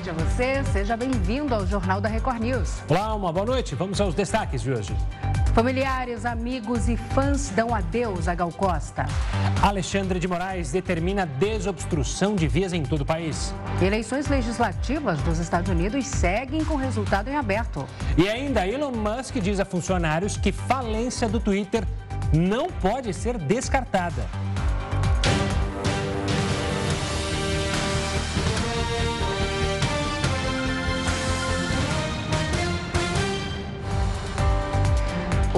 noite a você. Seja bem-vindo ao Jornal da Record News. Olá, uma boa noite. Vamos aos destaques de hoje. Familiares, amigos e fãs dão adeus a Gal Costa. Alexandre de Moraes determina desobstrução de vias em todo o país. Eleições legislativas dos Estados Unidos seguem com resultado em aberto. E ainda Elon Musk diz a funcionários que falência do Twitter não pode ser descartada.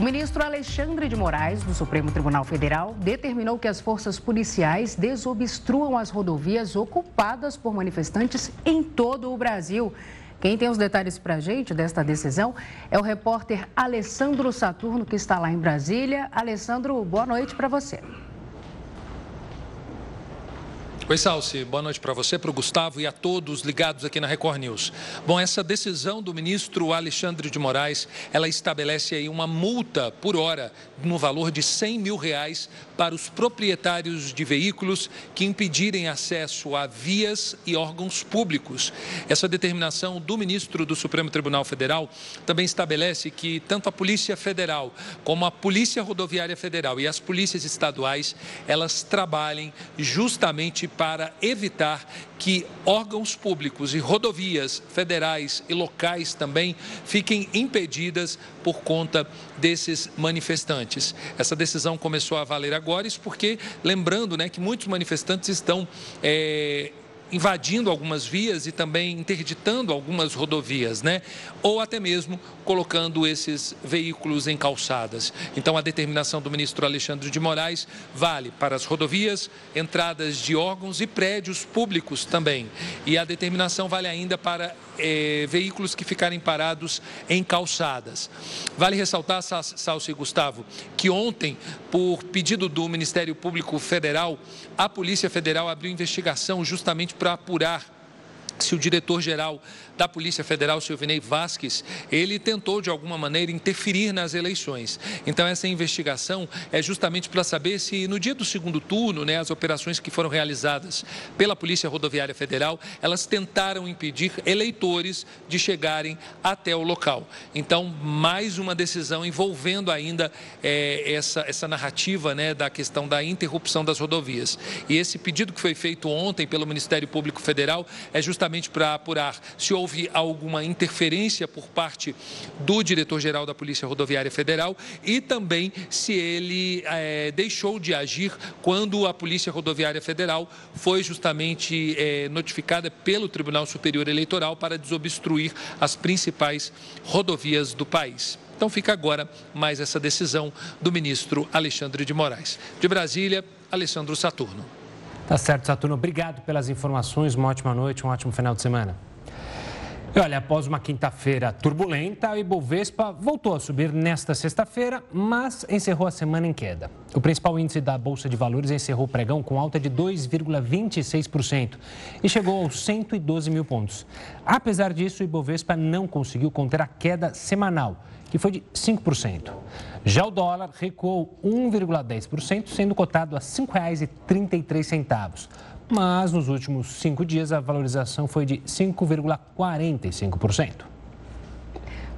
O ministro Alexandre de Moraes, do Supremo Tribunal Federal, determinou que as forças policiais desobstruam as rodovias ocupadas por manifestantes em todo o Brasil. Quem tem os detalhes para a gente desta decisão é o repórter Alessandro Saturno, que está lá em Brasília. Alessandro, boa noite para você. Oi, Salsi. Boa noite para você, para o Gustavo e a todos ligados aqui na Record News. Bom, essa decisão do ministro Alexandre de Moraes, ela estabelece aí uma multa por hora no valor de 100 mil reais para os proprietários de veículos que impedirem acesso a vias e órgãos públicos. Essa determinação do ministro do Supremo Tribunal Federal também estabelece que tanto a Polícia Federal como a Polícia Rodoviária Federal e as polícias estaduais, elas trabalhem justamente para evitar que órgãos públicos e rodovias federais e locais também fiquem impedidas por conta desses manifestantes. Essa decisão começou a valer agora, isso porque, lembrando né, que muitos manifestantes estão é, invadindo algumas vias e também interditando algumas rodovias, né? Ou até mesmo colocando esses veículos em calçadas. Então, a determinação do ministro Alexandre de Moraes vale para as rodovias, entradas de órgãos e prédios públicos também. E a determinação vale ainda para é, veículos que ficarem parados em calçadas. Vale ressaltar, Salso e Gustavo, que ontem, por pedido do Ministério Público Federal, a Polícia Federal abriu investigação justamente para apurar se o diretor-geral da Polícia Federal, Silvinei Vasques, ele tentou de alguma maneira interferir nas eleições. Então essa investigação é justamente para saber se no dia do segundo turno, né, as operações que foram realizadas pela Polícia Rodoviária Federal, elas tentaram impedir eleitores de chegarem até o local. Então mais uma decisão envolvendo ainda é, essa, essa narrativa né, da questão da interrupção das rodovias. E esse pedido que foi feito ontem pelo Ministério Público Federal é justamente para apurar se houve houve alguma interferência por parte do diretor-geral da Polícia Rodoviária Federal e também se ele é, deixou de agir quando a Polícia Rodoviária Federal foi justamente é, notificada pelo Tribunal Superior Eleitoral para desobstruir as principais rodovias do país. Então fica agora mais essa decisão do ministro Alexandre de Moraes. De Brasília, Alessandro Saturno. Tá certo, Saturno. Obrigado pelas informações. Uma ótima noite, um ótimo final de semana. Olha, após uma quinta-feira turbulenta, o Ibovespa voltou a subir nesta sexta-feira, mas encerrou a semana em queda. O principal índice da Bolsa de Valores encerrou o pregão com alta de 2,26% e chegou aos 112 mil pontos. Apesar disso, o Ibovespa não conseguiu conter a queda semanal, que foi de 5%. Já o dólar recuou 1,10%, sendo cotado a R$ 5,33 mas nos últimos cinco dias a valorização foi de 5,45%.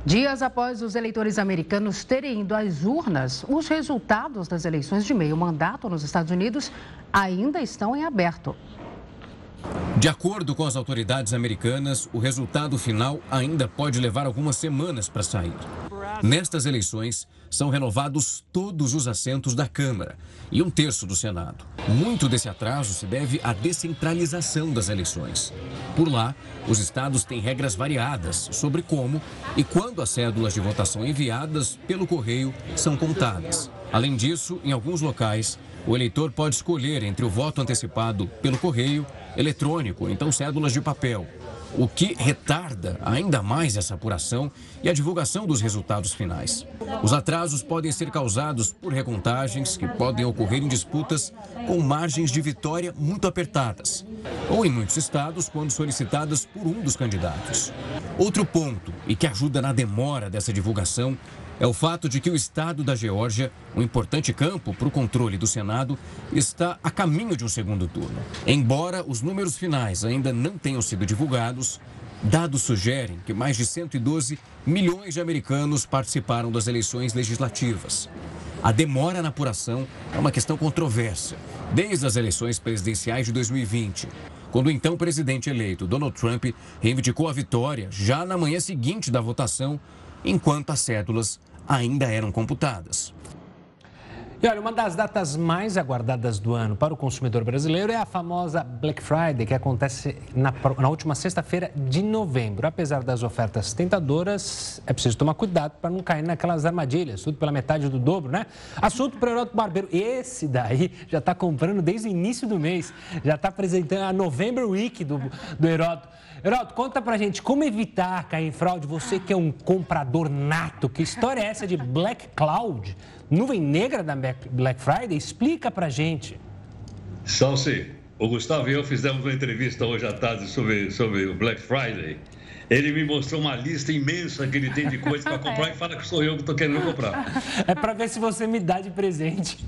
Dias após os eleitores americanos terem ido às urnas, os resultados das eleições de meio mandato nos Estados Unidos ainda estão em aberto. De acordo com as autoridades americanas, o resultado final ainda pode levar algumas semanas para sair. Nestas eleições, são renovados todos os assentos da Câmara e um terço do Senado. Muito desse atraso se deve à descentralização das eleições. Por lá, os estados têm regras variadas sobre como e quando as cédulas de votação enviadas pelo correio são contadas. Além disso, em alguns locais, o eleitor pode escolher entre o voto antecipado pelo correio, eletrônico, então cédulas de papel, o que retarda ainda mais essa apuração e a divulgação dos resultados finais. Os atrasos podem ser causados por recontagens que podem ocorrer em disputas com margens de vitória muito apertadas, ou em muitos estados, quando solicitadas por um dos candidatos. Outro ponto, e que ajuda na demora dessa divulgação, é o fato de que o estado da Geórgia, um importante campo para o controle do Senado, está a caminho de um segundo turno. Embora os números finais ainda não tenham sido divulgados, Dados sugerem que mais de 112 milhões de americanos participaram das eleições legislativas. A demora na apuração é uma questão controversa, desde as eleições presidenciais de 2020, quando o então presidente eleito Donald Trump reivindicou a vitória já na manhã seguinte da votação, enquanto as cédulas ainda eram computadas. E olha, uma das datas mais aguardadas do ano para o consumidor brasileiro é a famosa Black Friday, que acontece na, na última sexta-feira de novembro. Apesar das ofertas tentadoras, é preciso tomar cuidado para não cair naquelas armadilhas, tudo pela metade do dobro, né? Assunto para o Heroto Barbeiro. Esse daí já está comprando desde o início do mês, já está apresentando a November Week do, do Heroto. Heroto, conta pra gente como evitar cair em fraude. Você que é um comprador nato, que história é essa de Black Cloud? Nuvem negra da Black Friday? Explica pra gente. Salsi, o Gustavo e eu fizemos uma entrevista hoje à tarde sobre, sobre o Black Friday. Ele me mostrou uma lista imensa que ele tem de coisas para comprar é. e fala que sou eu que estou querendo comprar. É para ver se você me dá de presente.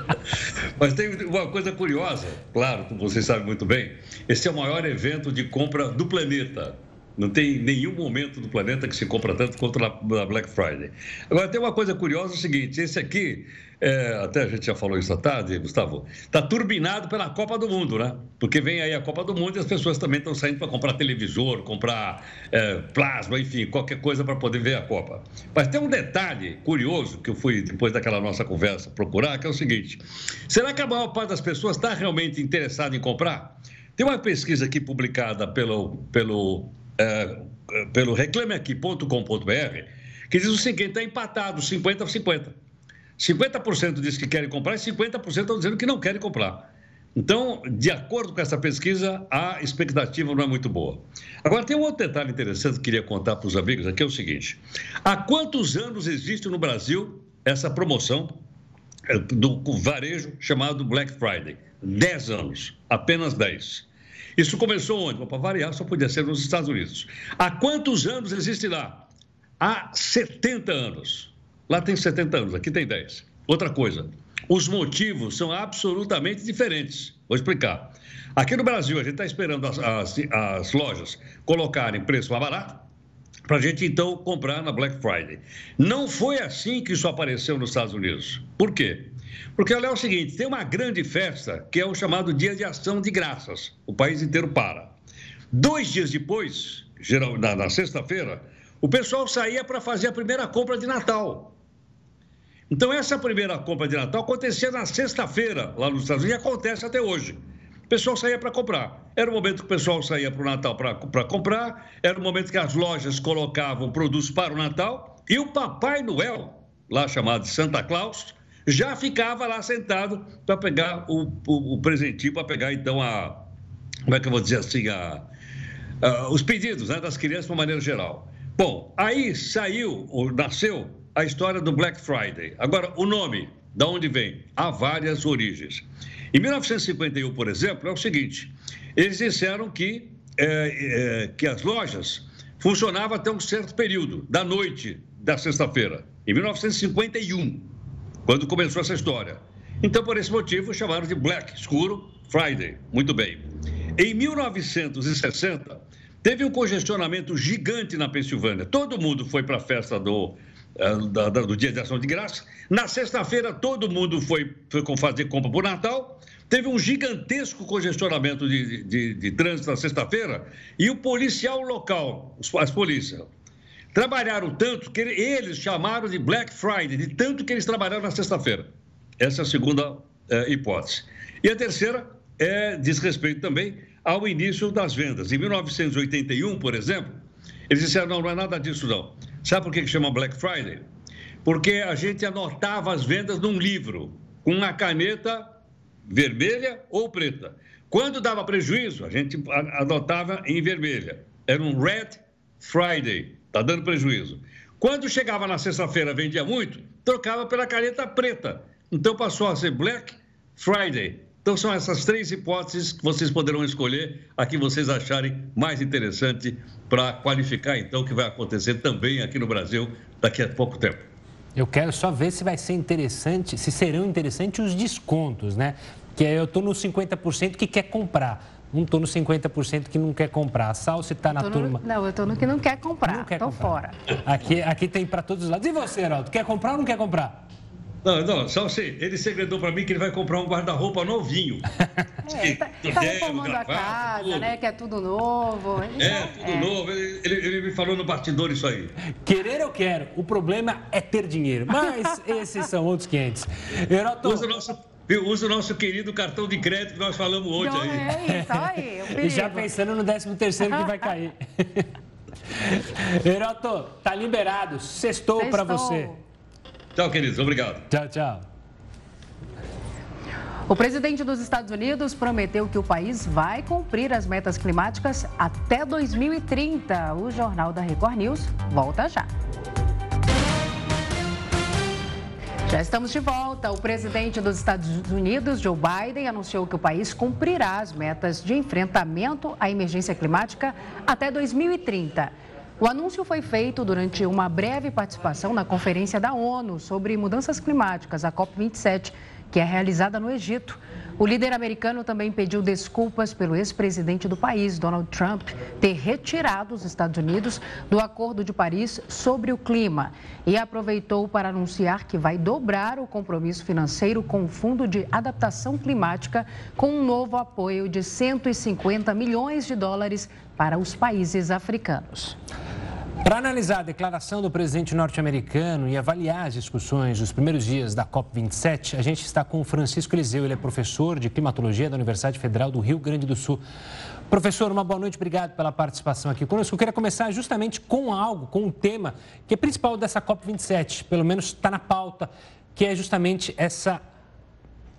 Mas tem uma coisa curiosa, claro, como vocês sabem muito bem, esse é o maior evento de compra do planeta. Não tem nenhum momento do planeta que se compra tanto quanto na Black Friday. Agora, tem uma coisa curiosa: é o seguinte, esse aqui é, até a gente já falou isso à tarde, Gustavo, está turbinado pela Copa do Mundo, né? Porque vem aí a Copa do Mundo e as pessoas também estão saindo para comprar televisor, comprar é, plasma, enfim, qualquer coisa para poder ver a Copa. Mas tem um detalhe curioso que eu fui, depois daquela nossa conversa, procurar, que é o seguinte: será que a maior parte das pessoas está realmente interessada em comprar? Tem uma pesquisa aqui publicada pelo, pelo, é, pelo reclameaqui.com.br que diz o seguinte: está empatado 50 a 50. 50% diz que querem comprar e 50% estão dizendo que não querem comprar. Então, de acordo com essa pesquisa, a expectativa não é muito boa. Agora, tem um outro detalhe interessante que eu queria contar para os amigos aqui: é o seguinte. Há quantos anos existe no Brasil essa promoção eh, do varejo chamado Black Friday? 10 anos, apenas 10. Isso começou onde? Para variar, só podia ser nos Estados Unidos. Há quantos anos existe lá? Há 70 anos. Lá tem 70 anos, aqui tem 10. Outra coisa, os motivos são absolutamente diferentes. Vou explicar. Aqui no Brasil, a gente está esperando as, as, as, lojas colocarem preço mais barato para a gente então comprar na Black Friday. Não foi assim que isso apareceu nos Estados Unidos. Por quê? Porque olha é o seguinte: tem uma grande festa que é o chamado Dia de Ação de Graças. O país inteiro para. Dois dias depois, geral, na, na sexta-feira, o pessoal saía para fazer a primeira compra de Natal. Então, essa primeira compra de Natal acontecia na sexta-feira, lá nos Estados Unidos, e acontece até hoje. O pessoal saía para comprar. Era o momento que o pessoal saía para o Natal para comprar, era o momento que as lojas colocavam produtos para o Natal, e o Papai Noel, lá chamado Santa Claus, já ficava lá sentado para pegar o, o, o presentinho, para pegar então a. Como é que eu vou dizer assim? A, a os pedidos né, das crianças de uma maneira geral. Bom, aí saiu, ou nasceu a história do Black Friday. Agora, o nome, da onde vem? Há várias origens. Em 1951, por exemplo, é o seguinte: eles disseram que, é, é, que as lojas funcionavam até um certo período, da noite da sexta-feira, em 1951, quando começou essa história. Então, por esse motivo, chamaram de Black, escuro, Friday. Muito bem. Em 1960, teve um congestionamento gigante na Pensilvânia. Todo mundo foi para a festa do do Dia de Ação de Graça. Na sexta-feira, todo mundo foi, foi fazer compra por Natal. Teve um gigantesco congestionamento de, de, de trânsito na sexta-feira e o policial local, as polícias, trabalharam tanto que eles chamaram de Black Friday, de tanto que eles trabalharam na sexta-feira. Essa é a segunda é, hipótese. E a terceira é, diz respeito também ao início das vendas. Em 1981, por exemplo, eles disseram: não, não é nada disso, não. Sabe por que chama Black Friday? Porque a gente anotava as vendas num livro, com uma caneta vermelha ou preta. Quando dava prejuízo, a gente anotava em vermelha. Era um Red Friday, está dando prejuízo. Quando chegava na sexta-feira, vendia muito, trocava pela caneta preta. Então passou a ser Black Friday. Então são essas três hipóteses que vocês poderão escolher a que vocês acharem mais interessante para qualificar então o que vai acontecer também aqui no Brasil daqui a pouco tempo. Eu quero só ver se vai ser interessante, se serão interessantes os descontos, né? Que eu estou nos 50% que quer comprar. Não estou no 50% que não quer comprar. A Salsi está na turma. não, eu estou no que não quer comprar. Não quer comprar. fora. Aqui, aqui tem para todos os lados. E você, Heraldo, quer comprar ou não quer comprar? Não, não, só você. Ele segredou para mim que ele vai comprar um guarda-roupa novinho. É, tá, tá reformando a casa, tudo. né? Que é tudo novo. É, tudo é. novo. Ele, ele, me falou no bastidor isso aí. Querer eu quero. O problema é ter dinheiro. Mas esses são outros 500. Heroto... Usa o nosso Usa o nosso querido cartão de crédito que nós falamos hoje Não, aí. É isso aí. E já pensando no 13 terceiro que vai cair. Heroto, tá liberado. Sextou, Sextou. para você. Tchau, queridos. Obrigado. Tchau, tchau. O presidente dos Estados Unidos prometeu que o país vai cumprir as metas climáticas até 2030. O Jornal da Record News volta já. Já estamos de volta. O presidente dos Estados Unidos, Joe Biden, anunciou que o país cumprirá as metas de enfrentamento à emergência climática até 2030. O anúncio foi feito durante uma breve participação na Conferência da ONU sobre Mudanças Climáticas, a COP27, que é realizada no Egito. O líder americano também pediu desculpas pelo ex-presidente do país, Donald Trump, ter retirado os Estados Unidos do Acordo de Paris sobre o clima e aproveitou para anunciar que vai dobrar o compromisso financeiro com o Fundo de Adaptação Climática com um novo apoio de 150 milhões de dólares para os países africanos. Para analisar a declaração do presidente norte-americano e avaliar as discussões dos primeiros dias da COP27, a gente está com o Francisco Eliseu. Ele é professor de climatologia da Universidade Federal do Rio Grande do Sul. Professor, uma boa noite, obrigado pela participação aqui conosco. Eu queria começar justamente com algo, com um tema que é principal dessa COP27, pelo menos está na pauta, que é justamente essa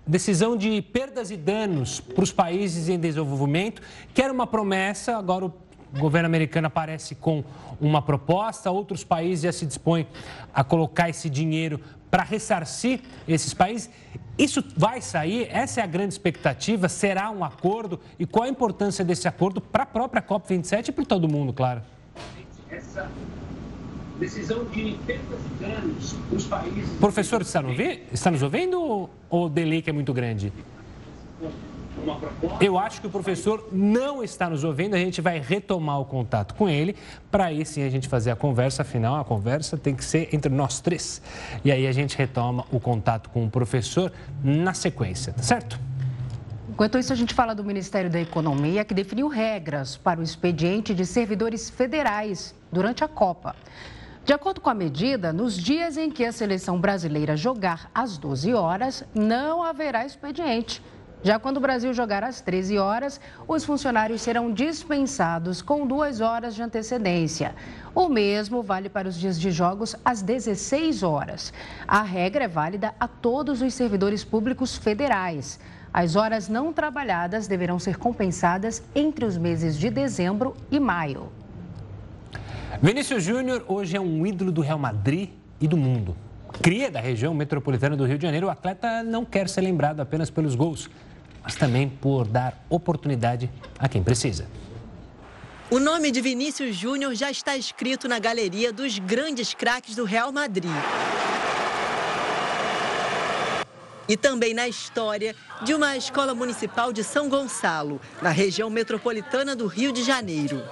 decisão de perdas e danos para os países em desenvolvimento, que era uma promessa, agora o governo americano aparece com uma proposta, outros países já se dispõem a colocar esse dinheiro para ressarcir esses países. Isso vai sair? Essa é a grande expectativa? Será um acordo? E qual a importância desse acordo para a própria COP27 e para todo mundo, claro? Essa decisão de perdas e danos os países. Professor, está, está nos ouvindo ou o delay que é muito grande? Eu acho que o professor não está nos ouvindo, a gente vai retomar o contato com ele, para aí sim a gente fazer a conversa, afinal a conversa tem que ser entre nós três. E aí a gente retoma o contato com o professor na sequência, tá certo? Enquanto isso, a gente fala do Ministério da Economia, que definiu regras para o expediente de servidores federais durante a Copa. De acordo com a medida, nos dias em que a seleção brasileira jogar às 12 horas, não haverá expediente. Já quando o Brasil jogar às 13 horas, os funcionários serão dispensados com duas horas de antecedência. O mesmo vale para os dias de jogos às 16 horas. A regra é válida a todos os servidores públicos federais. As horas não trabalhadas deverão ser compensadas entre os meses de dezembro e maio. Vinícius Júnior hoje é um ídolo do Real Madrid e do mundo. Cria da região metropolitana do Rio de Janeiro, o atleta não quer ser lembrado apenas pelos gols mas também por dar oportunidade a quem precisa. O nome de Vinícius Júnior já está escrito na galeria dos grandes craques do Real Madrid. E também na história de uma escola municipal de São Gonçalo, na região metropolitana do Rio de Janeiro.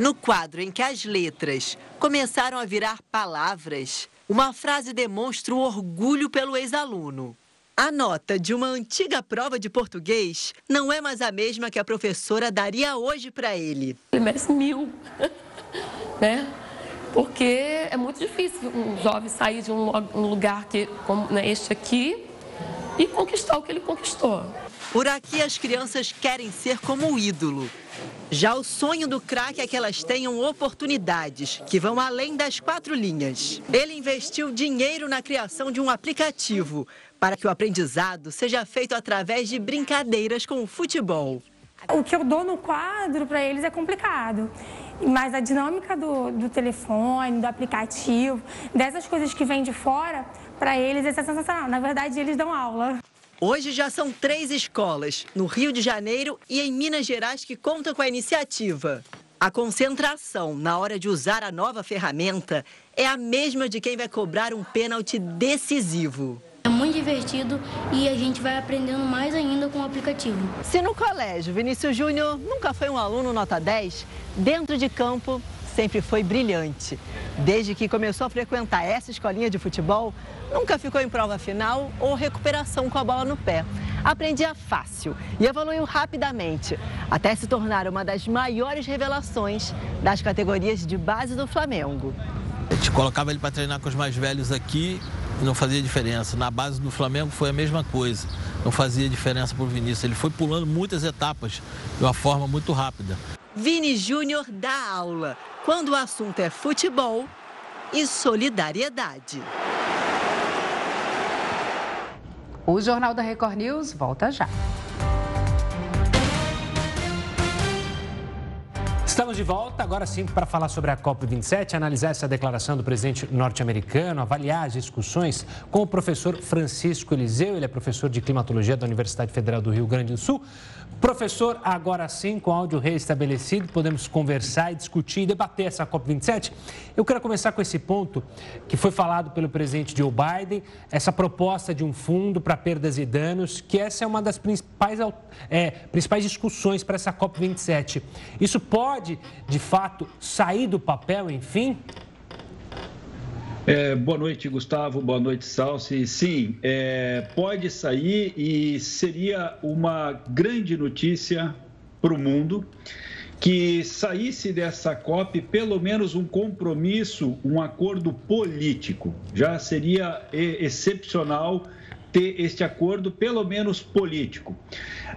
No quadro em que as letras começaram a virar palavras, uma frase demonstra o orgulho pelo ex-aluno. A nota de uma antiga prova de português não é mais a mesma que a professora daria hoje para ele. Ele merece mil, né? Porque é muito difícil um jovem sair de um lugar que, como né, este aqui e conquistar o que ele conquistou. Por aqui as crianças querem ser como o ídolo. Já o sonho do craque é que elas tenham oportunidades que vão além das quatro linhas. Ele investiu dinheiro na criação de um aplicativo para que o aprendizado seja feito através de brincadeiras com o futebol. O que eu dou no quadro para eles é complicado. Mas a dinâmica do, do telefone, do aplicativo, dessas coisas que vêm de fora, para eles é sensacional. Na verdade, eles dão aula. Hoje já são três escolas, no Rio de Janeiro e em Minas Gerais, que contam com a iniciativa. A concentração na hora de usar a nova ferramenta é a mesma de quem vai cobrar um pênalti decisivo. É muito divertido e a gente vai aprendendo mais ainda com o aplicativo. Se no colégio Vinícius Júnior nunca foi um aluno nota 10, dentro de campo sempre foi brilhante. Desde que começou a frequentar essa escolinha de futebol, nunca ficou em prova final ou recuperação com a bola no pé. Aprendia fácil e evoluiu rapidamente, até se tornar uma das maiores revelações das categorias de base do Flamengo. A gente colocava ele para treinar com os mais velhos aqui e não fazia diferença. Na base do Flamengo foi a mesma coisa, não fazia diferença para o Vinícius. Ele foi pulando muitas etapas de uma forma muito rápida. Vini Júnior dá aula quando o assunto é futebol e solidariedade. O Jornal da Record News volta já. Estamos de volta, agora sim, para falar sobre a COP27, analisar essa declaração do presidente norte-americano, avaliar as discussões com o professor Francisco Eliseu, ele é professor de climatologia da Universidade Federal do Rio Grande do Sul. Professor, agora sim, com áudio reestabelecido, podemos conversar e discutir e debater essa COP27. Eu quero começar com esse ponto que foi falado pelo presidente Joe Biden, essa proposta de um fundo para perdas e danos, que essa é uma das principais, é, principais discussões para essa COP27. Isso pode, de fato, sair do papel, enfim? É, boa noite, Gustavo. Boa noite, Salsi. Sim, é, pode sair e seria uma grande notícia para o mundo que saísse dessa COP pelo menos um compromisso, um acordo político. Já seria excepcional ter este acordo, pelo menos político.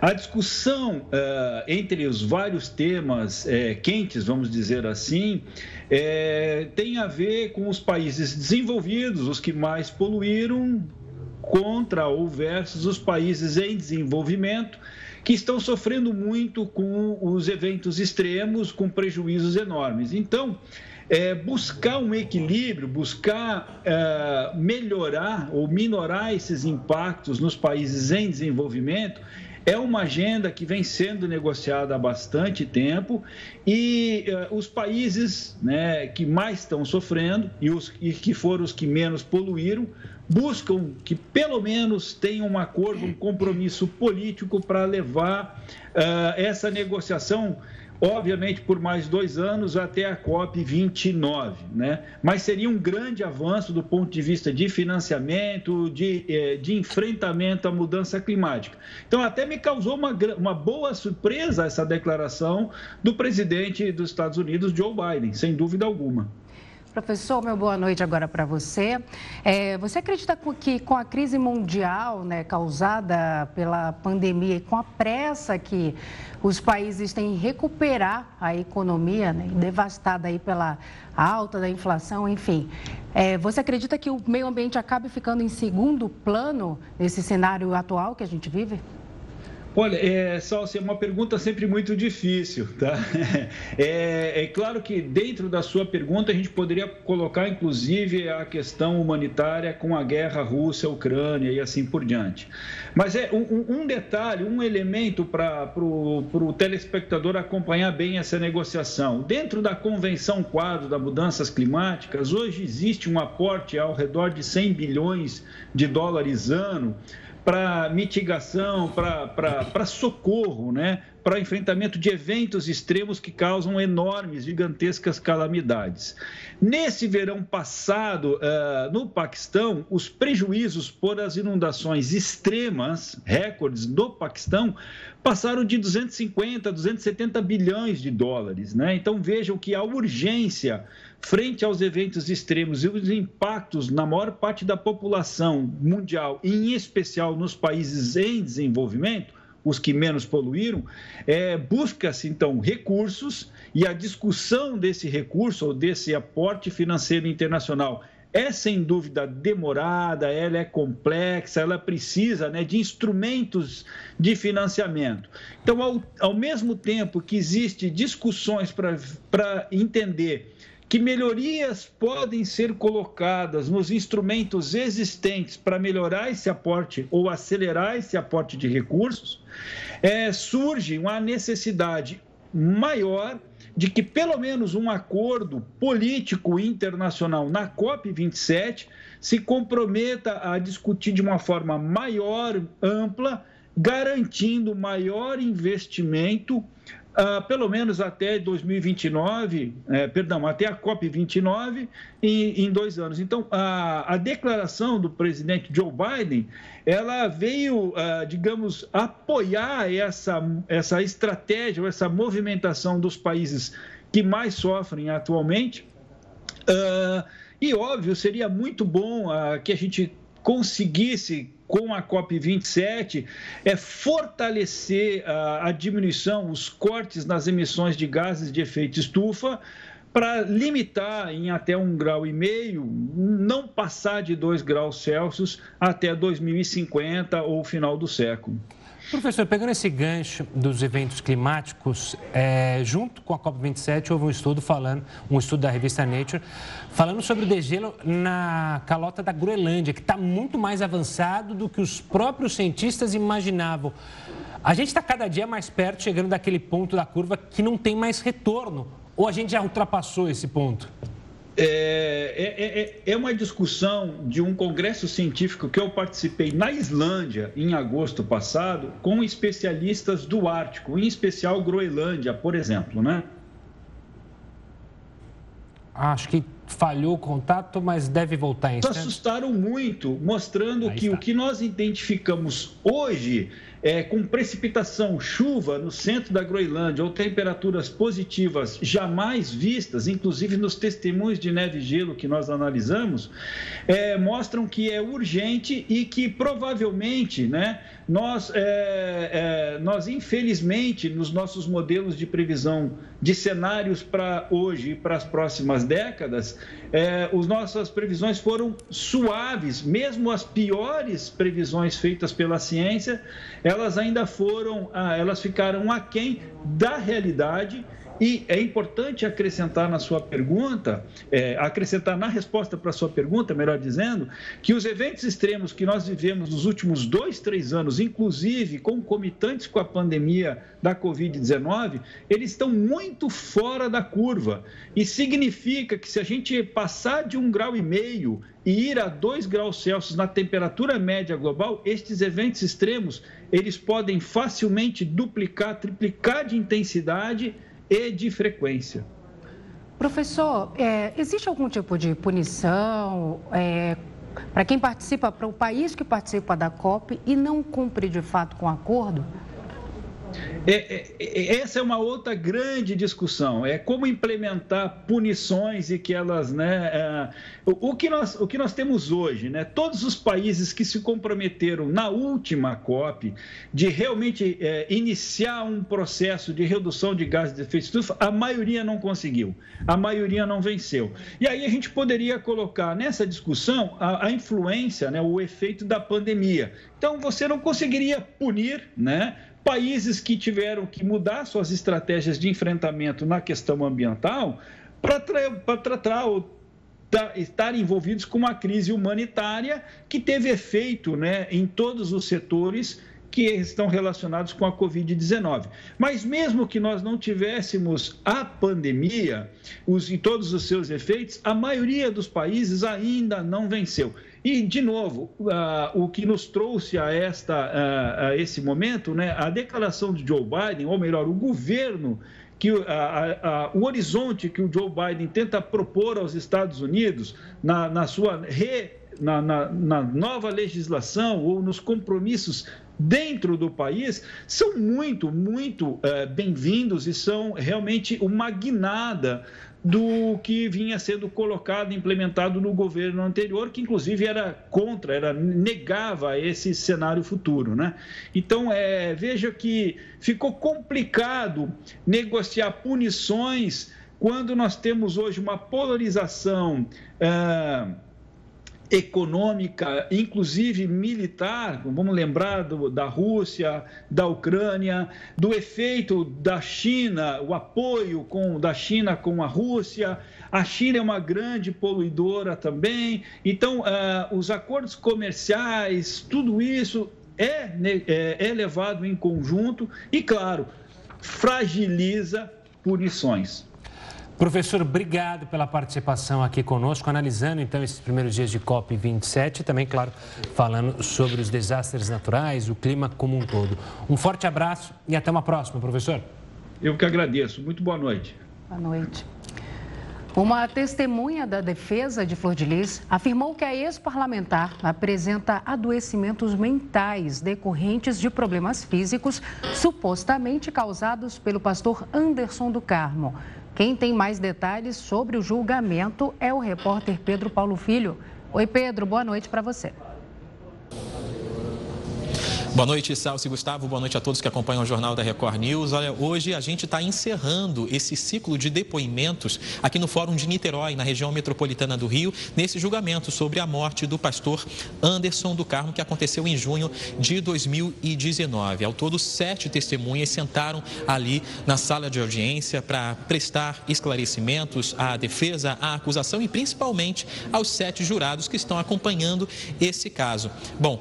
A discussão uh, entre os vários temas uh, quentes, vamos dizer assim, uh, tem a ver com os países desenvolvidos, os que mais poluíram, contra ou versus os países em desenvolvimento, que estão sofrendo muito com os eventos extremos, com prejuízos enormes. Então, é, buscar um equilíbrio, buscar é, melhorar ou minorar esses impactos nos países em desenvolvimento é uma agenda que vem sendo negociada há bastante tempo e uh, os países né, que mais estão sofrendo e, os, e que foram os que menos poluíram buscam que pelo menos tenham um acordo, um compromisso político para levar uh, essa negociação obviamente por mais dois anos até a COP 29, né? Mas seria um grande avanço do ponto de vista de financiamento, de, eh, de enfrentamento à mudança climática. Então, até me causou uma, uma boa surpresa essa declaração do presidente dos Estados Unidos, Joe Biden, sem dúvida alguma. Professor, meu boa noite agora para você. É, você acredita que com a crise mundial né, causada pela pandemia e com a pressa que os países têm em recuperar a economia, né, devastada aí pela alta da inflação, enfim, é, você acredita que o meio ambiente acabe ficando em segundo plano nesse cenário atual que a gente vive? Olha, é, Salsi, é uma pergunta sempre muito difícil, tá? É, é, claro que dentro da sua pergunta a gente poderia colocar, inclusive, a questão humanitária com a guerra Rússia-Ucrânia e assim por diante. Mas é um, um detalhe, um elemento para o telespectador acompanhar bem essa negociação. Dentro da Convenção Quadro das Mudanças Climáticas, hoje existe um aporte ao redor de 100 bilhões de dólares ano para mitigação, para socorro, né? Para enfrentamento de eventos extremos que causam enormes, gigantescas calamidades. Nesse verão passado, uh, no Paquistão, os prejuízos por as inundações extremas, recordes do Paquistão, passaram de 250 a 270 bilhões de dólares. Né? Então vejam que a urgência frente aos eventos extremos e os impactos na maior parte da população mundial, em especial nos países em desenvolvimento, os que menos poluíram, é, busca-se então recursos e a discussão desse recurso ou desse aporte financeiro internacional é sem dúvida demorada, ela é complexa, ela precisa né, de instrumentos de financiamento. Então, ao, ao mesmo tempo que existem discussões para entender que melhorias podem ser colocadas nos instrumentos existentes para melhorar esse aporte ou acelerar esse aporte de recursos, é, surge uma necessidade maior de que pelo menos um acordo político internacional na COP27 se comprometa a discutir de uma forma maior, ampla, garantindo maior investimento Uh, pelo menos até 2029, é, perdão, até a COP29 em, em dois anos. Então, a, a, declaração do presidente Joe Biden, ela veio, uh, digamos, apoiar essa, essa estratégia, essa movimentação dos países que mais sofrem atualmente. Uh, e, óbvio, seria muito bom que a gente conseguisse com a COP27 é fortalecer a, a diminuição, os cortes nas emissões de gases de efeito estufa, para limitar em até um grau e meio, não passar de dois graus Celsius até 2050 ou final do século. Professor, pegando esse gancho dos eventos climáticos, é, junto com a COP27 houve um estudo falando, um estudo da revista Nature, falando sobre o degelo na calota da Groenlândia, que está muito mais avançado do que os próprios cientistas imaginavam. A gente está cada dia mais perto, chegando daquele ponto da curva que não tem mais retorno. Ou a gente já ultrapassou esse ponto? É, é, é, é, uma discussão de um congresso científico que eu participei na Islândia em agosto passado com especialistas do Ártico, em especial Groenlândia, por exemplo, né? Acho que falhou o contato, mas deve voltar em Assustaram muito, mostrando Aí que está. o que nós identificamos hoje é, com precipitação, chuva no centro da Groenlândia ou temperaturas positivas jamais vistas, inclusive nos testemunhos de neve e gelo que nós analisamos, é, mostram que é urgente e que provavelmente né, nós, é, é nós, infelizmente, nos nossos modelos de previsão de cenários para hoje e para as próximas décadas, é, as nossas previsões foram suaves, mesmo as piores previsões feitas pela ciência, elas ainda foram, ah, elas ficaram aquém da realidade e é importante acrescentar na sua pergunta, é, acrescentar na resposta para a sua pergunta, melhor dizendo, que os eventos extremos que nós vivemos nos últimos dois, três anos, inclusive concomitantes com a pandemia da Covid-19, eles estão muito fora da curva. E significa que se a gente passar de um grau e meio e ir a dois graus Celsius na temperatura média global, estes eventos extremos, eles podem facilmente duplicar, triplicar de intensidade e de frequência. Professor, é, existe algum tipo de punição é, para quem participa, para o país que participa da COP e não cumpre de fato com o acordo? É, é, é, essa é uma outra grande discussão. É como implementar punições e que elas, né? É, o, o, que nós, o que nós temos hoje, né? Todos os países que se comprometeram na última COP de realmente é, iniciar um processo de redução de gases de efeito estufa, a maioria não conseguiu, a maioria não venceu. E aí a gente poderia colocar nessa discussão a, a influência, né? O efeito da pandemia. Então você não conseguiria punir, né? Países que tiveram que mudar suas estratégias de enfrentamento na questão ambiental para tratar ou estar envolvidos com uma crise humanitária que teve efeito né, em todos os setores que estão relacionados com a Covid-19. Mas mesmo que nós não tivéssemos a pandemia os, e todos os seus efeitos, a maioria dos países ainda não venceu. E, de novo, uh, o que nos trouxe a, esta, uh, a esse momento, né, a declaração de Joe Biden, ou melhor, o governo, que, a, o horizonte que o Joe Biden tenta propor aos Estados Unidos na, na sua re, na, na, na nova legislação ou nos compromissos dentro do país são muito, muito uh, bem-vindos e são realmente uma guinada do que vinha sendo colocado, implementado no governo anterior, que inclusive era contra, era negava esse cenário futuro, né? Então, é, veja que ficou complicado negociar punições quando nós temos hoje uma polarização. Uh, econômica, inclusive militar, vamos lembrar do, da Rússia, da Ucrânia, do efeito da China, o apoio com, da China com a Rússia. A China é uma grande poluidora também. Então, uh, os acordos comerciais, tudo isso é, é, é levado em conjunto e, claro, fragiliza punições. Professor, obrigado pela participação aqui conosco, analisando então esses primeiros dias de COP27 e também, claro, falando sobre os desastres naturais, o clima como um todo. Um forte abraço e até uma próxima, professor. Eu que agradeço. Muito boa noite. Boa noite. Uma testemunha da defesa de Flor de Lis afirmou que a ex-parlamentar apresenta adoecimentos mentais decorrentes de problemas físicos supostamente causados pelo pastor Anderson do Carmo. Quem tem mais detalhes sobre o julgamento é o repórter Pedro Paulo Filho. Oi, Pedro, boa noite para você. Boa noite, Salsi Gustavo. Boa noite a todos que acompanham o Jornal da Record News. Olha, hoje a gente está encerrando esse ciclo de depoimentos aqui no Fórum de Niterói, na região metropolitana do Rio, nesse julgamento sobre a morte do pastor Anderson do Carmo, que aconteceu em junho de 2019. Ao todo, sete testemunhas sentaram ali na sala de audiência para prestar esclarecimentos à defesa, à acusação e principalmente aos sete jurados que estão acompanhando esse caso. Bom,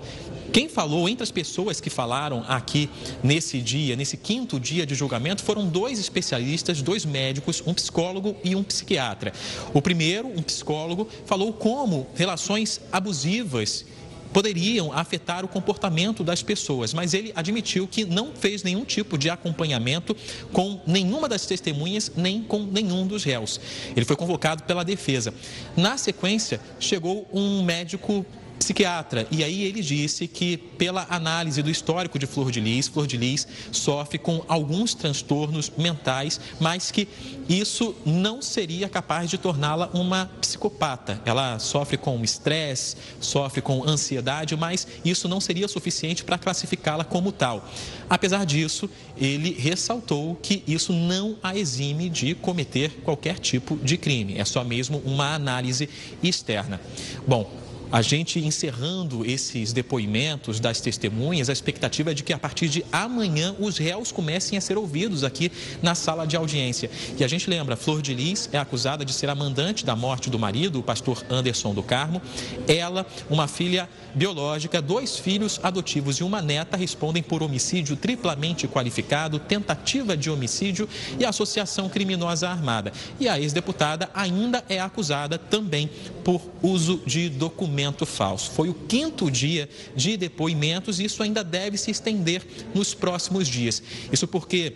quem falou, entre as pessoas que falaram aqui nesse dia, nesse quinto dia de julgamento, foram dois especialistas, dois médicos, um psicólogo e um psiquiatra. O primeiro, um psicólogo, falou como relações abusivas poderiam afetar o comportamento das pessoas, mas ele admitiu que não fez nenhum tipo de acompanhamento com nenhuma das testemunhas nem com nenhum dos réus. Ele foi convocado pela defesa. Na sequência, chegou um médico psiquiatra. E aí ele disse que, pela análise do histórico de Flor de Lis, Flor de Lis sofre com alguns transtornos mentais, mas que isso não seria capaz de torná-la uma psicopata. Ela sofre com estresse, sofre com ansiedade, mas isso não seria suficiente para classificá-la como tal. Apesar disso, ele ressaltou que isso não a exime de cometer qualquer tipo de crime, é só mesmo uma análise externa. Bom, a gente encerrando esses depoimentos das testemunhas, a expectativa é de que a partir de amanhã os réus comecem a ser ouvidos aqui na sala de audiência. E a gente lembra, Flor de Lis é acusada de ser a mandante da morte do marido, o pastor Anderson do Carmo. Ela, uma filha biológica, dois filhos adotivos e uma neta respondem por homicídio triplamente qualificado, tentativa de homicídio e associação criminosa armada. E a ex-deputada ainda é acusada também por uso de documentos depoimento falso. Foi o quinto dia de depoimentos e isso ainda deve se estender nos próximos dias. Isso porque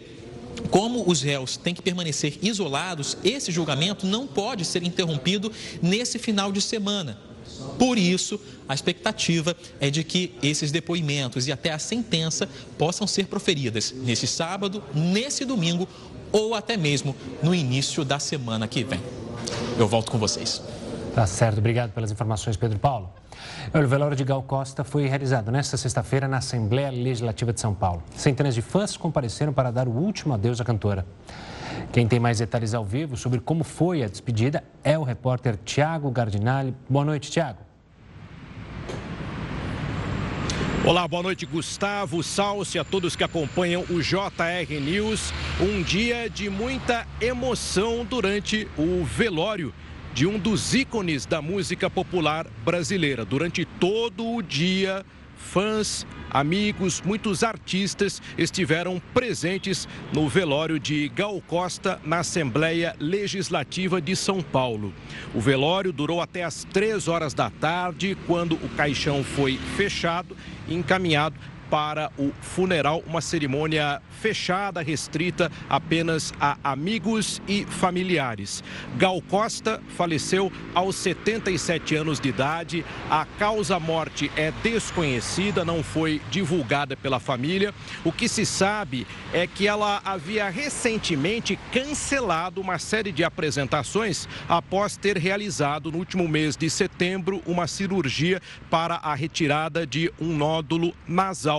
como os réus têm que permanecer isolados, esse julgamento não pode ser interrompido nesse final de semana. Por isso, a expectativa é de que esses depoimentos e até a sentença possam ser proferidas nesse sábado, nesse domingo ou até mesmo no início da semana que vem. Eu volto com vocês. Tá certo, obrigado pelas informações, Pedro Paulo. O velório de Gal Costa foi realizado nesta sexta-feira na Assembleia Legislativa de São Paulo. Centenas de fãs compareceram para dar o último adeus à cantora. Quem tem mais detalhes ao vivo sobre como foi a despedida é o repórter Tiago Gardinali. Boa noite, Tiago. Olá, boa noite, Gustavo, Salce, a todos que acompanham o JR News. Um dia de muita emoção durante o velório de um dos ícones da música popular brasileira. Durante todo o dia, fãs, amigos, muitos artistas estiveram presentes no velório de Gal Costa na Assembleia Legislativa de São Paulo. O velório durou até as três horas da tarde, quando o caixão foi fechado e encaminhado para o funeral, uma cerimônia fechada, restrita apenas a amigos e familiares. Gal Costa faleceu aos 77 anos de idade. A causa-morte é desconhecida, não foi divulgada pela família. O que se sabe é que ela havia recentemente cancelado uma série de apresentações após ter realizado no último mês de setembro uma cirurgia para a retirada de um nódulo nasal.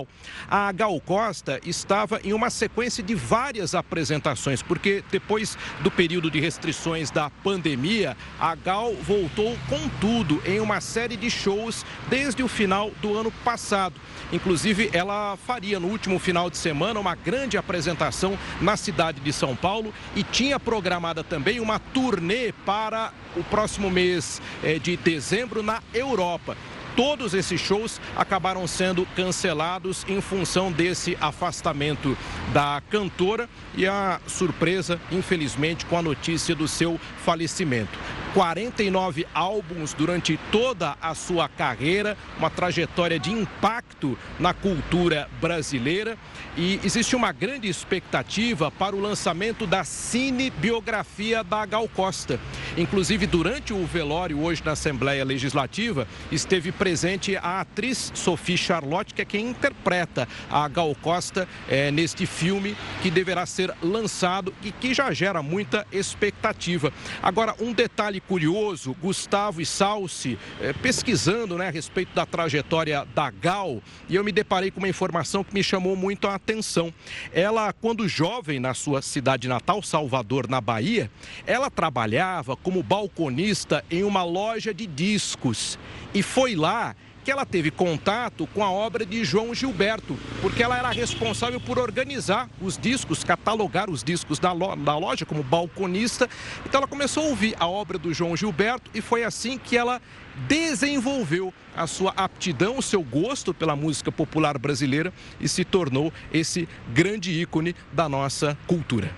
A Gal Costa estava em uma sequência de várias apresentações, porque depois do período de restrições da pandemia, a Gal voltou com tudo em uma série de shows desde o final do ano passado. Inclusive, ela faria no último final de semana uma grande apresentação na cidade de São Paulo e tinha programada também uma turnê para o próximo mês eh, de dezembro na Europa. Todos esses shows acabaram sendo cancelados em função desse afastamento da cantora e a surpresa, infelizmente, com a notícia do seu falecimento. 49 álbuns durante toda a sua carreira, uma trajetória de impacto na cultura brasileira e existe uma grande expectativa para o lançamento da cinebiografia da Gal Costa. Inclusive, durante o velório hoje na Assembleia Legislativa, esteve presente a atriz Sophie Charlotte, que é quem interpreta a Gal Costa é, neste filme que deverá ser lançado e que já gera muita expectativa. Agora, um detalhe curioso, Gustavo e Salsi, é, pesquisando né, a respeito da trajetória da Gal, e eu me deparei com uma informação que me chamou muito a atenção. Ela, quando jovem na sua cidade natal, Salvador, na Bahia, ela trabalhava como balconista em uma loja de discos. E foi lá que ela teve contato com a obra de João Gilberto, porque ela era responsável por organizar os discos, catalogar os discos da, lo da loja como balconista. Então ela começou a ouvir a obra do João Gilberto e foi assim que ela desenvolveu a sua aptidão, o seu gosto pela música popular brasileira e se tornou esse grande ícone da nossa cultura.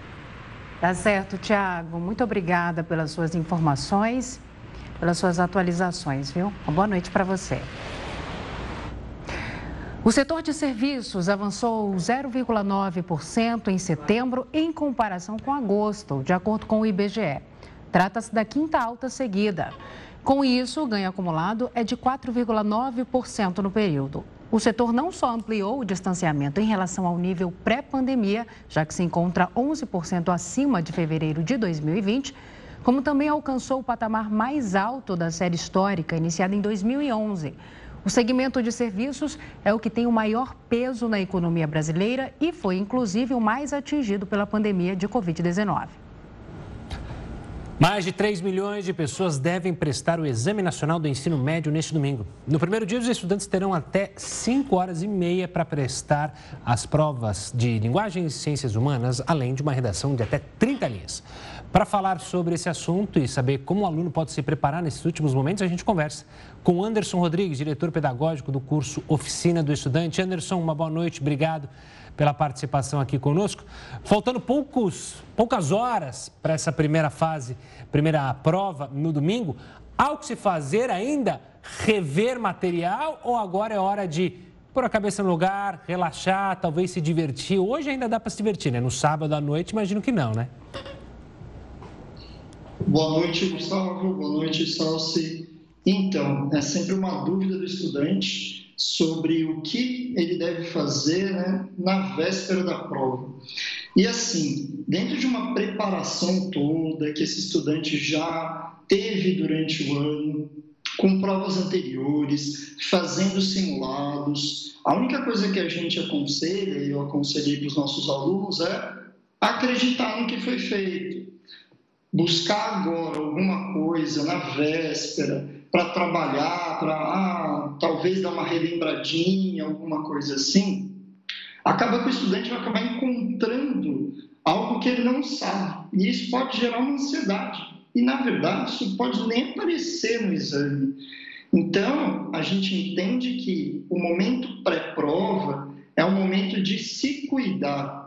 Tá certo, Tiago. Muito obrigada pelas suas informações, pelas suas atualizações, viu? Uma boa noite para você. O setor de serviços avançou 0,9% em setembro em comparação com agosto, de acordo com o IBGE. Trata-se da quinta alta seguida. Com isso, o ganho acumulado é de 4,9% no período. O setor não só ampliou o distanciamento em relação ao nível pré-pandemia, já que se encontra 11% acima de fevereiro de 2020, como também alcançou o patamar mais alto da série histórica, iniciada em 2011. O segmento de serviços é o que tem o maior peso na economia brasileira e foi, inclusive, o mais atingido pela pandemia de Covid-19. Mais de 3 milhões de pessoas devem prestar o Exame Nacional do Ensino Médio neste domingo. No primeiro dia, os estudantes terão até 5 horas e meia para prestar as provas de linguagem e ciências humanas, além de uma redação de até 30 linhas. Para falar sobre esse assunto e saber como o aluno pode se preparar nesses últimos momentos, a gente conversa com Anderson Rodrigues, diretor pedagógico do curso Oficina do Estudante. Anderson, uma boa noite, obrigado pela participação aqui conosco. Faltando poucos, poucas horas para essa primeira fase, primeira prova no domingo, há o que se fazer ainda? Rever material ou agora é hora de pôr a cabeça no lugar, relaxar, talvez se divertir? Hoje ainda dá para se divertir, né? No sábado à noite, imagino que não, né? Boa noite, Gustavo. Boa noite, Salsi. Então, é sempre uma dúvida do estudante sobre o que ele deve fazer né, na véspera da prova. E assim, dentro de uma preparação toda que esse estudante já teve durante o ano, com provas anteriores, fazendo simulados, a única coisa que a gente aconselha, e eu aconselhei para os nossos alunos, é acreditar no que foi feito buscar agora alguma coisa na véspera para trabalhar, para ah, talvez dar uma relembradinha, alguma coisa assim, acaba que o estudante vai acabar encontrando algo que ele não sabe. E isso pode gerar uma ansiedade. E, na verdade, isso pode nem aparecer no exame. Então, a gente entende que o momento pré-prova é um momento de se cuidar,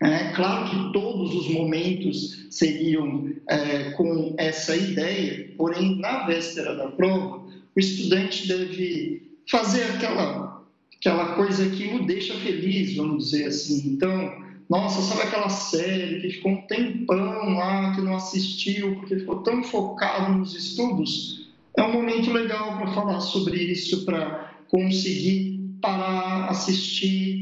é claro que todos os momentos seriam é, com essa ideia, porém, na véspera da prova, o estudante deve fazer aquela, aquela coisa que o deixa feliz, vamos dizer assim. Então, nossa, sabe aquela série que ficou um tempão lá, que não assistiu, porque ficou tão focado nos estudos? É um momento legal para falar sobre isso, para conseguir parar, assistir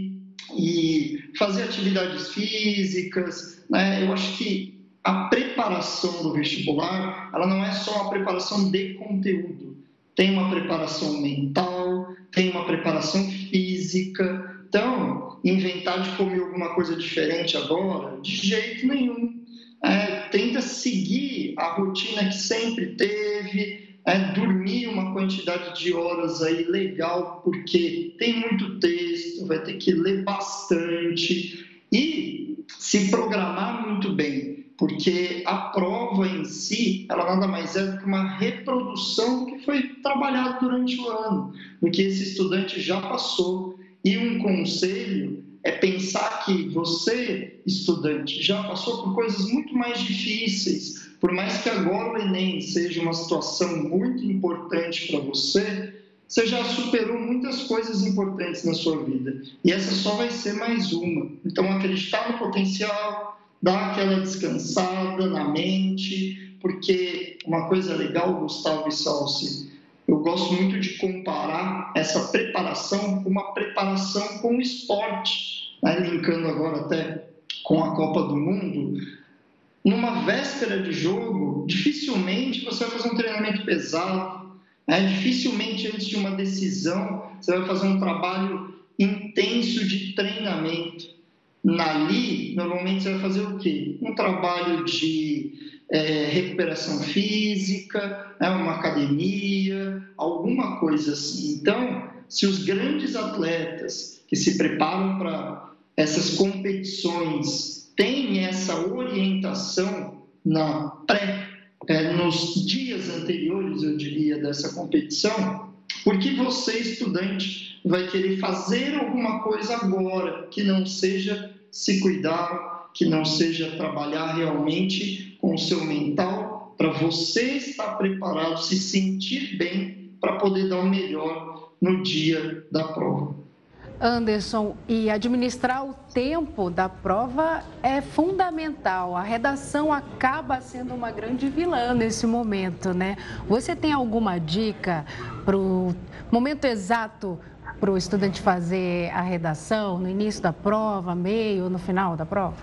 e fazer atividades físicas. Né? Eu acho que a preparação do vestibular, ela não é só a preparação de conteúdo. Tem uma preparação mental, tem uma preparação física. Então, inventar de comer alguma coisa diferente agora, de jeito nenhum. É, tenta seguir a rotina que sempre teve, é, dormir uma quantidade de horas aí legal, porque tem muito texto, vai ter que ler bastante e se programar muito bem. porque a prova em si, ela nada mais é do que uma reprodução do que foi trabalhado durante o ano, do que esse estudante já passou. E um conselho é pensar que você, estudante, já passou por coisas muito mais difíceis. Por mais que agora o Enem seja uma situação muito importante para você, você já superou muitas coisas importantes na sua vida. E essa só vai ser mais uma. Então, acreditar no potencial, dar aquela descansada na mente, porque uma coisa legal, Gustavo e Salsi, eu gosto muito de comparar essa preparação com uma preparação com o esporte, né? linkando agora até com a Copa do Mundo. Numa véspera de jogo, dificilmente você vai fazer um treinamento pesado, né? dificilmente antes de uma decisão você vai fazer um trabalho intenso de treinamento. Ali, normalmente você vai fazer o quê? Um trabalho de é, recuperação física, né, uma academia, alguma coisa assim. Então, se os grandes atletas que se preparam para essas competições têm essa orientação na pré, é, nos dias anteriores, eu diria, dessa competição, porque você, estudante, vai querer fazer alguma coisa agora que não seja se cuidar, que não seja trabalhar realmente com o seu mental para você estar preparado, se sentir bem para poder dar o melhor no dia da prova. Anderson, e administrar o tempo da prova é fundamental. A redação acaba sendo uma grande vilã nesse momento, né? Você tem alguma dica para o momento exato para o estudante fazer a redação no início da prova, meio, no final da prova?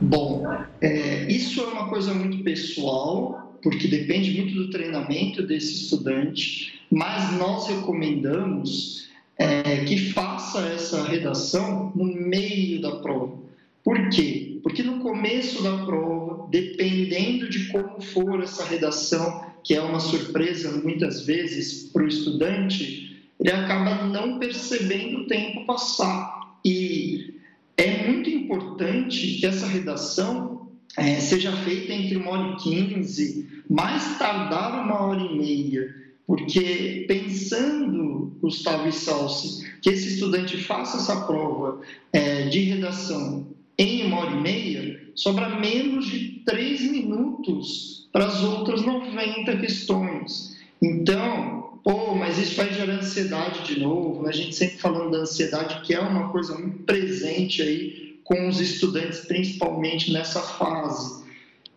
Bom, é, isso é uma coisa muito pessoal, porque depende muito do treinamento desse estudante, mas nós recomendamos é, que faça essa redação no meio da prova. Por quê? Porque no começo da prova, dependendo de como for essa redação, que é uma surpresa muitas vezes para o estudante, ele acaba não percebendo o tempo passar. E é muito importante que essa redação é, seja feita entre uma hora e quinze, mais tardar uma hora e meia, porque pensando, Gustavo e Salsi, que esse estudante faça essa prova é, de redação em uma hora e meia, sobra menos de três minutos para as outras 90 questões. Então, Pô, mas isso vai gerar ansiedade de novo. Né? A gente sempre falando da ansiedade, que é uma coisa muito presente aí com os estudantes, principalmente nessa fase.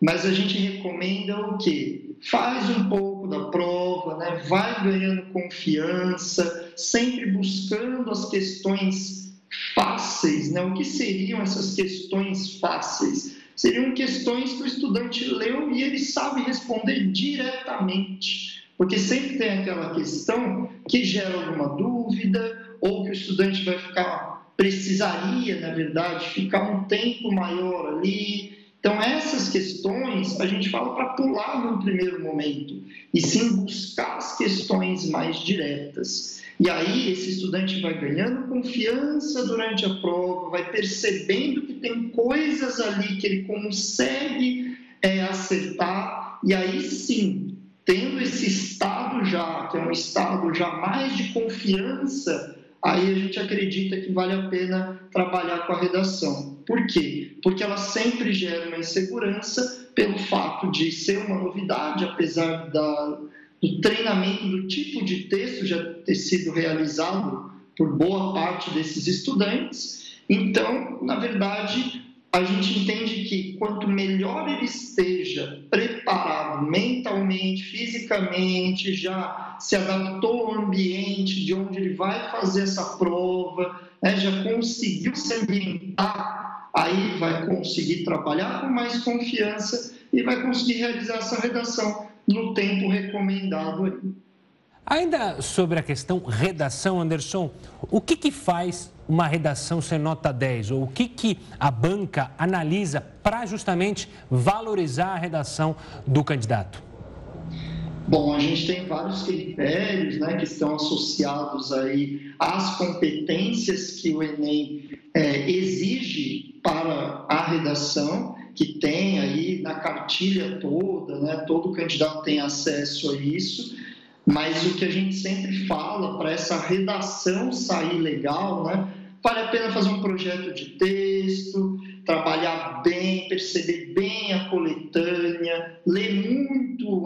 Mas a gente recomenda o quê? Faz um pouco da prova, né? vai ganhando confiança, sempre buscando as questões fáceis. Né? O que seriam essas questões fáceis? Seriam questões que o estudante leu e ele sabe responder diretamente. Porque sempre tem aquela questão que gera alguma dúvida, ou que o estudante vai ficar, precisaria, na verdade, ficar um tempo maior ali. Então, essas questões a gente fala para pular no primeiro momento, e sim buscar as questões mais diretas. E aí, esse estudante vai ganhando confiança durante a prova, vai percebendo que tem coisas ali que ele consegue é, acertar, e aí sim tendo esse estado já, que é um estado já mais de confiança, aí a gente acredita que vale a pena trabalhar com a redação. Por quê? Porque ela sempre gera uma insegurança pelo fato de ser uma novidade, apesar da, do treinamento do tipo de texto já ter sido realizado por boa parte desses estudantes. Então, na verdade, a gente entende que quanto melhor ele esteja preparado mentalmente, fisicamente, já se adaptou ao ambiente de onde ele vai fazer essa prova, né, já conseguiu se ambientar, aí vai conseguir trabalhar com mais confiança e vai conseguir realizar essa redação no tempo recomendado. Ainda sobre a questão redação, Anderson, o que, que faz uma redação ser nota 10? Ou o que, que a banca analisa para justamente valorizar a redação do candidato? Bom, a gente tem vários critérios né, que estão associados aí às competências que o Enem é, exige para a redação que tem aí na cartilha toda, né? Todo candidato tem acesso a isso, mas o que a gente sempre fala para essa redação sair legal, né? Vale a pena fazer um projeto de texto, trabalhar bem, perceber bem a coletânea, ler muito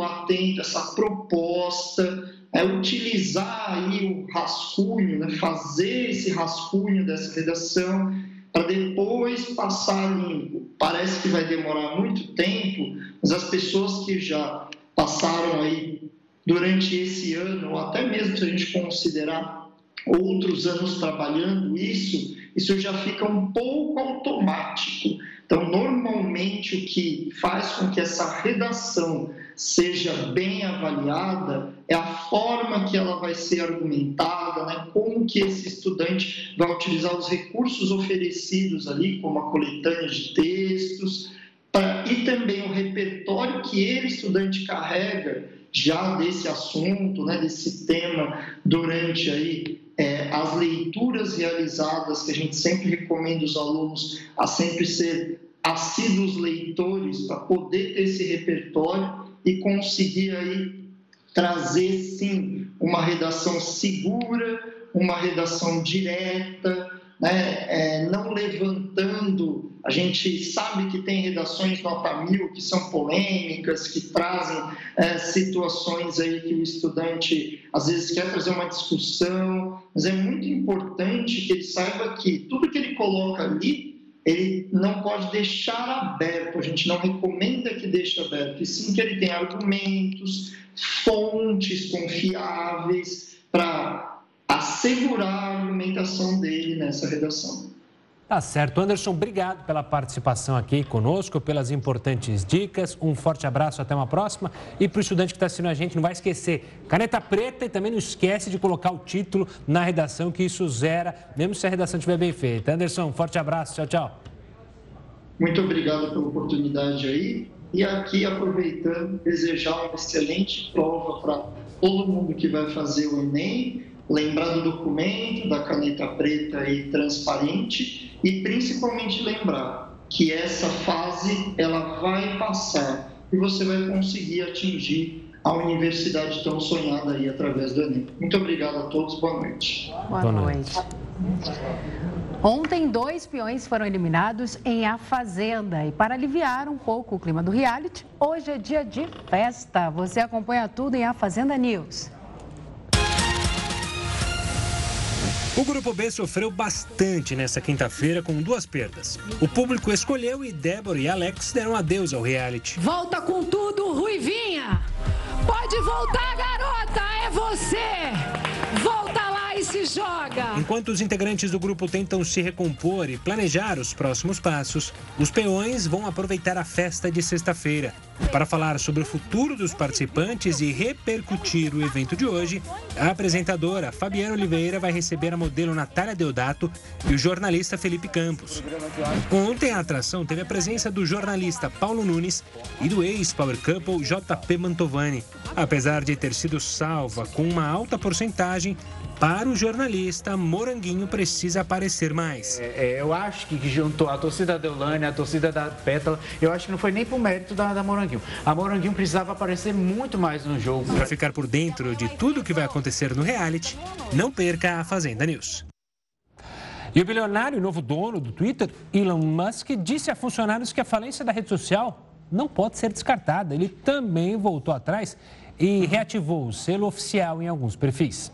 atento essa proposta, é, utilizar aí o rascunho, né, fazer esse rascunho dessa redação para depois passar limpo. Parece que vai demorar muito tempo, mas as pessoas que já passaram aí durante esse ano, ou até mesmo se a gente considerar outros anos trabalhando isso, isso já fica um pouco automático. Então, normalmente, o que faz com que essa redação seja bem avaliada é a forma que ela vai ser argumentada, né? como que esse estudante vai utilizar os recursos oferecidos ali, como a coletânea de textos, pra, e também o repertório que ele, estudante, carrega já desse assunto, né, desse tema, durante aí é, as leituras realizadas, que a gente sempre recomenda os alunos a sempre ser assíduos leitores para poder ter esse repertório e conseguir aí trazer sim uma redação segura, uma redação direta, né? É, não levantando. A gente sabe que tem redações nota mil que são polêmicas, que trazem é, situações aí que o estudante às vezes quer trazer uma discussão, mas é muito importante que ele saiba que tudo que ele coloca ali ele não pode deixar aberto, a gente não recomenda que deixe aberto, e sim que ele tenha argumentos, fontes confiáveis para assegurar a argumentação dele nessa redação. Tá certo. Anderson, obrigado pela participação aqui conosco, pelas importantes dicas. Um forte abraço, até uma próxima. E para o estudante que está assistindo a gente, não vai esquecer, caneta preta e também não esquece de colocar o título na redação, que isso zera, mesmo se a redação estiver bem feita. Anderson, forte abraço, tchau, tchau. Muito obrigado pela oportunidade aí. E aqui, aproveitando, desejar uma excelente prova para todo mundo que vai fazer o Enem lembrar do documento, da caneta preta e transparente e principalmente lembrar que essa fase ela vai passar e você vai conseguir atingir a universidade tão sonhada aí através do Enem. Muito obrigado a todos, boa noite. Boa, boa noite. Ontem, dois peões foram eliminados em A Fazenda. E para aliviar um pouco o clima do reality, hoje é dia de festa. Você acompanha tudo em A Fazenda News. O Grupo B sofreu bastante nessa quinta-feira com duas perdas. O público escolheu e Débora e Alex deram adeus ao reality. Volta com tudo, Ruivinha! Pode voltar, garota! É você! Volta se joga! Enquanto os integrantes do grupo tentam se recompor e planejar os próximos passos, os peões vão aproveitar a festa de sexta-feira. Para falar sobre o futuro dos participantes e repercutir o evento de hoje, a apresentadora Fabiana Oliveira vai receber a modelo Natália Deodato e o jornalista Felipe Campos. Ontem a atração teve a presença do jornalista Paulo Nunes e do ex-Power Couple JP Mantovani. Apesar de ter sido salva com uma alta porcentagem, para o jornalista, Moranguinho precisa aparecer mais. É, é, eu acho que juntou a torcida da Eulânia, a torcida da Pétala, eu acho que não foi nem por mérito da, da Moranguinho. A Moranguinho precisava aparecer muito mais no jogo. Para ficar por dentro de tudo o que vai acontecer no reality, não perca a Fazenda News. E o bilionário e novo dono do Twitter, Elon Musk, disse a funcionários que a falência da rede social não pode ser descartada. Ele também voltou atrás e reativou o selo oficial em alguns perfis.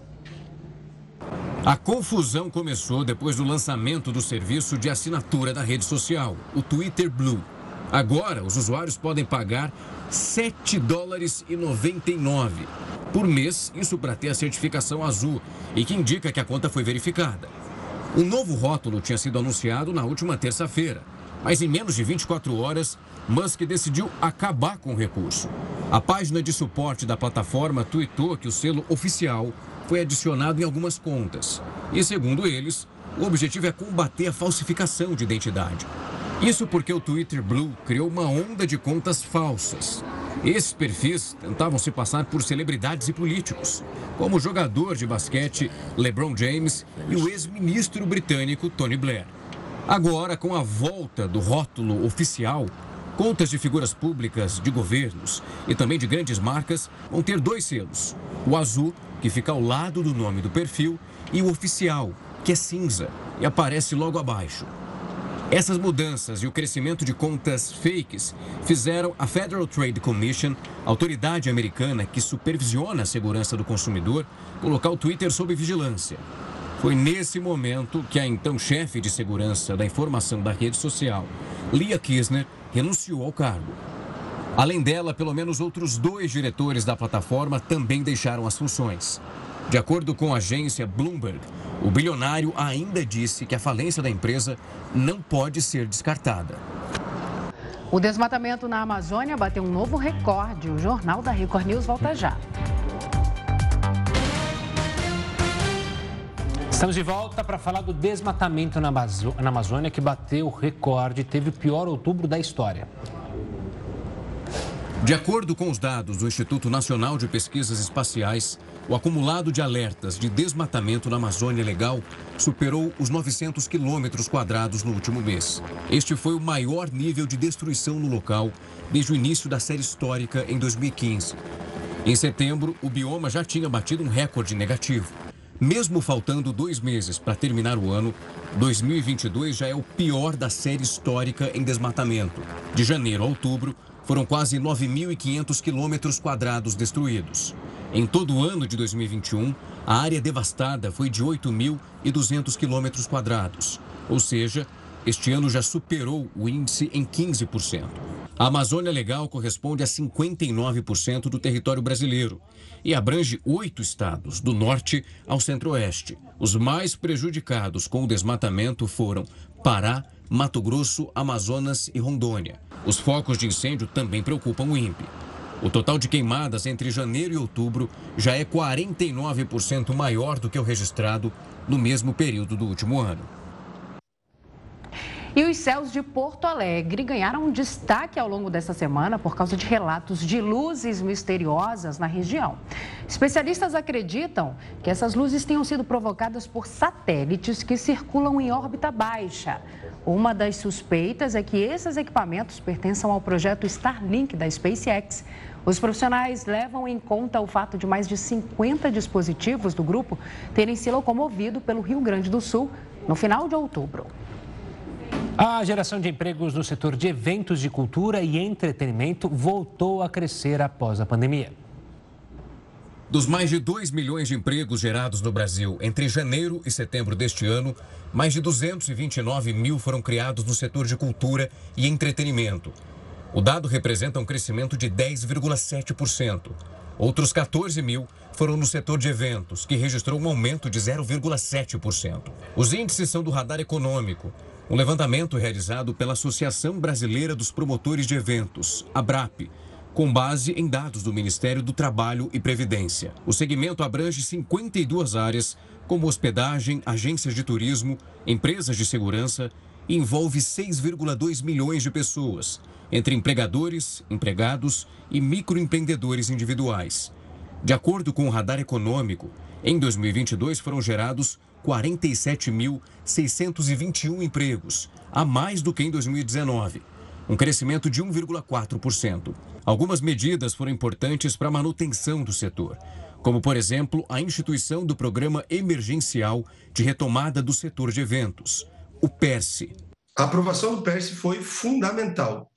A confusão começou depois do lançamento do serviço de assinatura da rede social, o Twitter Blue. Agora, os usuários podem pagar 7 dólares e 99 por mês, isso para ter a certificação azul e que indica que a conta foi verificada. Um novo rótulo tinha sido anunciado na última terça-feira, mas em menos de 24 horas, Musk decidiu acabar com o recurso. A página de suporte da plataforma tweetou que o selo oficial foi adicionado em algumas contas. E, segundo eles, o objetivo é combater a falsificação de identidade. Isso porque o Twitter Blue criou uma onda de contas falsas. Esses perfis tentavam se passar por celebridades e políticos, como o jogador de basquete LeBron James e o ex-ministro britânico Tony Blair. Agora, com a volta do rótulo oficial, Contas de figuras públicas, de governos e também de grandes marcas vão ter dois selos: o azul, que fica ao lado do nome do perfil, e o oficial, que é cinza e aparece logo abaixo. Essas mudanças e o crescimento de contas fakes fizeram a Federal Trade Commission, autoridade americana que supervisiona a segurança do consumidor, colocar o Twitter sob vigilância. Foi nesse momento que a então chefe de segurança da informação da rede social, Leah Kisner, renunciou ao cargo. Além dela, pelo menos outros dois diretores da plataforma também deixaram as funções. De acordo com a agência Bloomberg, o bilionário ainda disse que a falência da empresa não pode ser descartada. O desmatamento na Amazônia bateu um novo recorde. O Jornal da Record News volta já. Estamos de volta para falar do desmatamento na, Amazônia que bateu recorde e teve o pior outubro da história. De acordo com os dados do Instituto Nacional de Pesquisas Espaciais, o acumulado de alertas de desmatamento na Amazônia Legal superou os 900 quilômetros quadrados no último mês. Este foi o maior nível de destruição no local desde o início da série histórica em 2015. Em setembro, o bioma já tinha batido um recorde negativo. Mesmo faltando dois meses para terminar o ano, 2022 já é o pior da série histórica em desmatamento. De janeiro a outubro, foram quase 9.500 quilômetros quadrados destruídos. Em todo o ano de 2021, a área devastada foi de 8.200 quilômetros quadrados, ou seja, este ano já superou o índice em 15%. A Amazônia Legal corresponde a 59% do território brasileiro e abrange oito estados, do norte ao centro-oeste. Os mais prejudicados com o desmatamento foram Pará, Mato Grosso, Amazonas e Rondônia. Os focos de incêndio também preocupam o INPE. O total de queimadas entre janeiro e outubro já é 49% maior do que o registrado no mesmo período do último ano. E os céus de Porto Alegre ganharam destaque ao longo dessa semana por causa de relatos de luzes misteriosas na região. Especialistas acreditam que essas luzes tenham sido provocadas por satélites que circulam em órbita baixa. Uma das suspeitas é que esses equipamentos pertençam ao projeto Starlink da SpaceX. Os profissionais levam em conta o fato de mais de 50 dispositivos do grupo terem se locomovido pelo Rio Grande do Sul no final de outubro. A geração de empregos no setor de eventos de cultura e entretenimento voltou a crescer após a pandemia. Dos mais de 2 milhões de empregos gerados no Brasil entre janeiro e setembro deste ano, mais de 229 mil foram criados no setor de cultura e entretenimento. O dado representa um crescimento de 10,7%. Outros 14 mil foram no setor de eventos, que registrou um aumento de 0,7%. Os índices são do radar econômico um levantamento realizado pela Associação Brasileira dos Promotores de Eventos, ABRAP, com base em dados do Ministério do Trabalho e Previdência. O segmento abrange 52 áreas, como hospedagem, agências de turismo, empresas de segurança e envolve 6,2 milhões de pessoas, entre empregadores, empregados e microempreendedores individuais. De acordo com o Radar Econômico, em 2022 foram gerados 47.621 empregos, a mais do que em 2019, um crescimento de 1,4%. Algumas medidas foram importantes para a manutenção do setor, como, por exemplo, a instituição do Programa Emergencial de Retomada do Setor de Eventos, o PERSE. A aprovação do PERSE foi fundamental.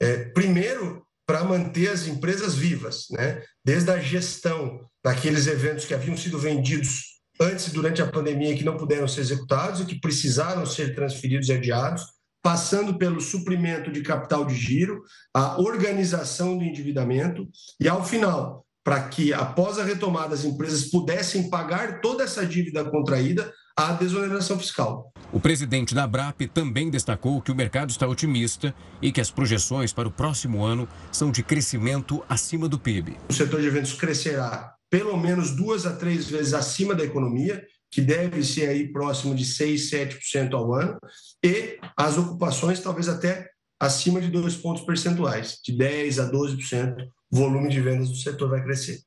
É, primeiro, para manter as empresas vivas, né? desde a gestão daqueles eventos que haviam sido vendidos antes e durante a pandemia que não puderam ser executados e que precisaram ser transferidos e adiados, passando pelo suprimento de capital de giro, a organização do endividamento e, ao final, para que, após a retomada, as empresas pudessem pagar toda essa dívida contraída, a desoneração fiscal. O presidente da ABRAP também destacou que o mercado está otimista e que as projeções para o próximo ano são de crescimento acima do PIB. O setor de eventos crescerá pelo menos duas a três vezes acima da economia, que deve ser aí próximo de 6, 7% ao ano, e as ocupações talvez até acima de dois pontos percentuais, de 10 a 12%, o volume de vendas do setor vai crescer.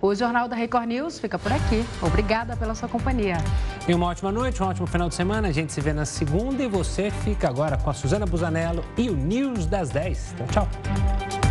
O Jornal da Record News fica por aqui. Obrigada pela sua companhia. E uma ótima noite, um ótimo final de semana. A gente se vê na segunda e você fica agora com a Suzana Busanello e o News das 10. Então, tchau.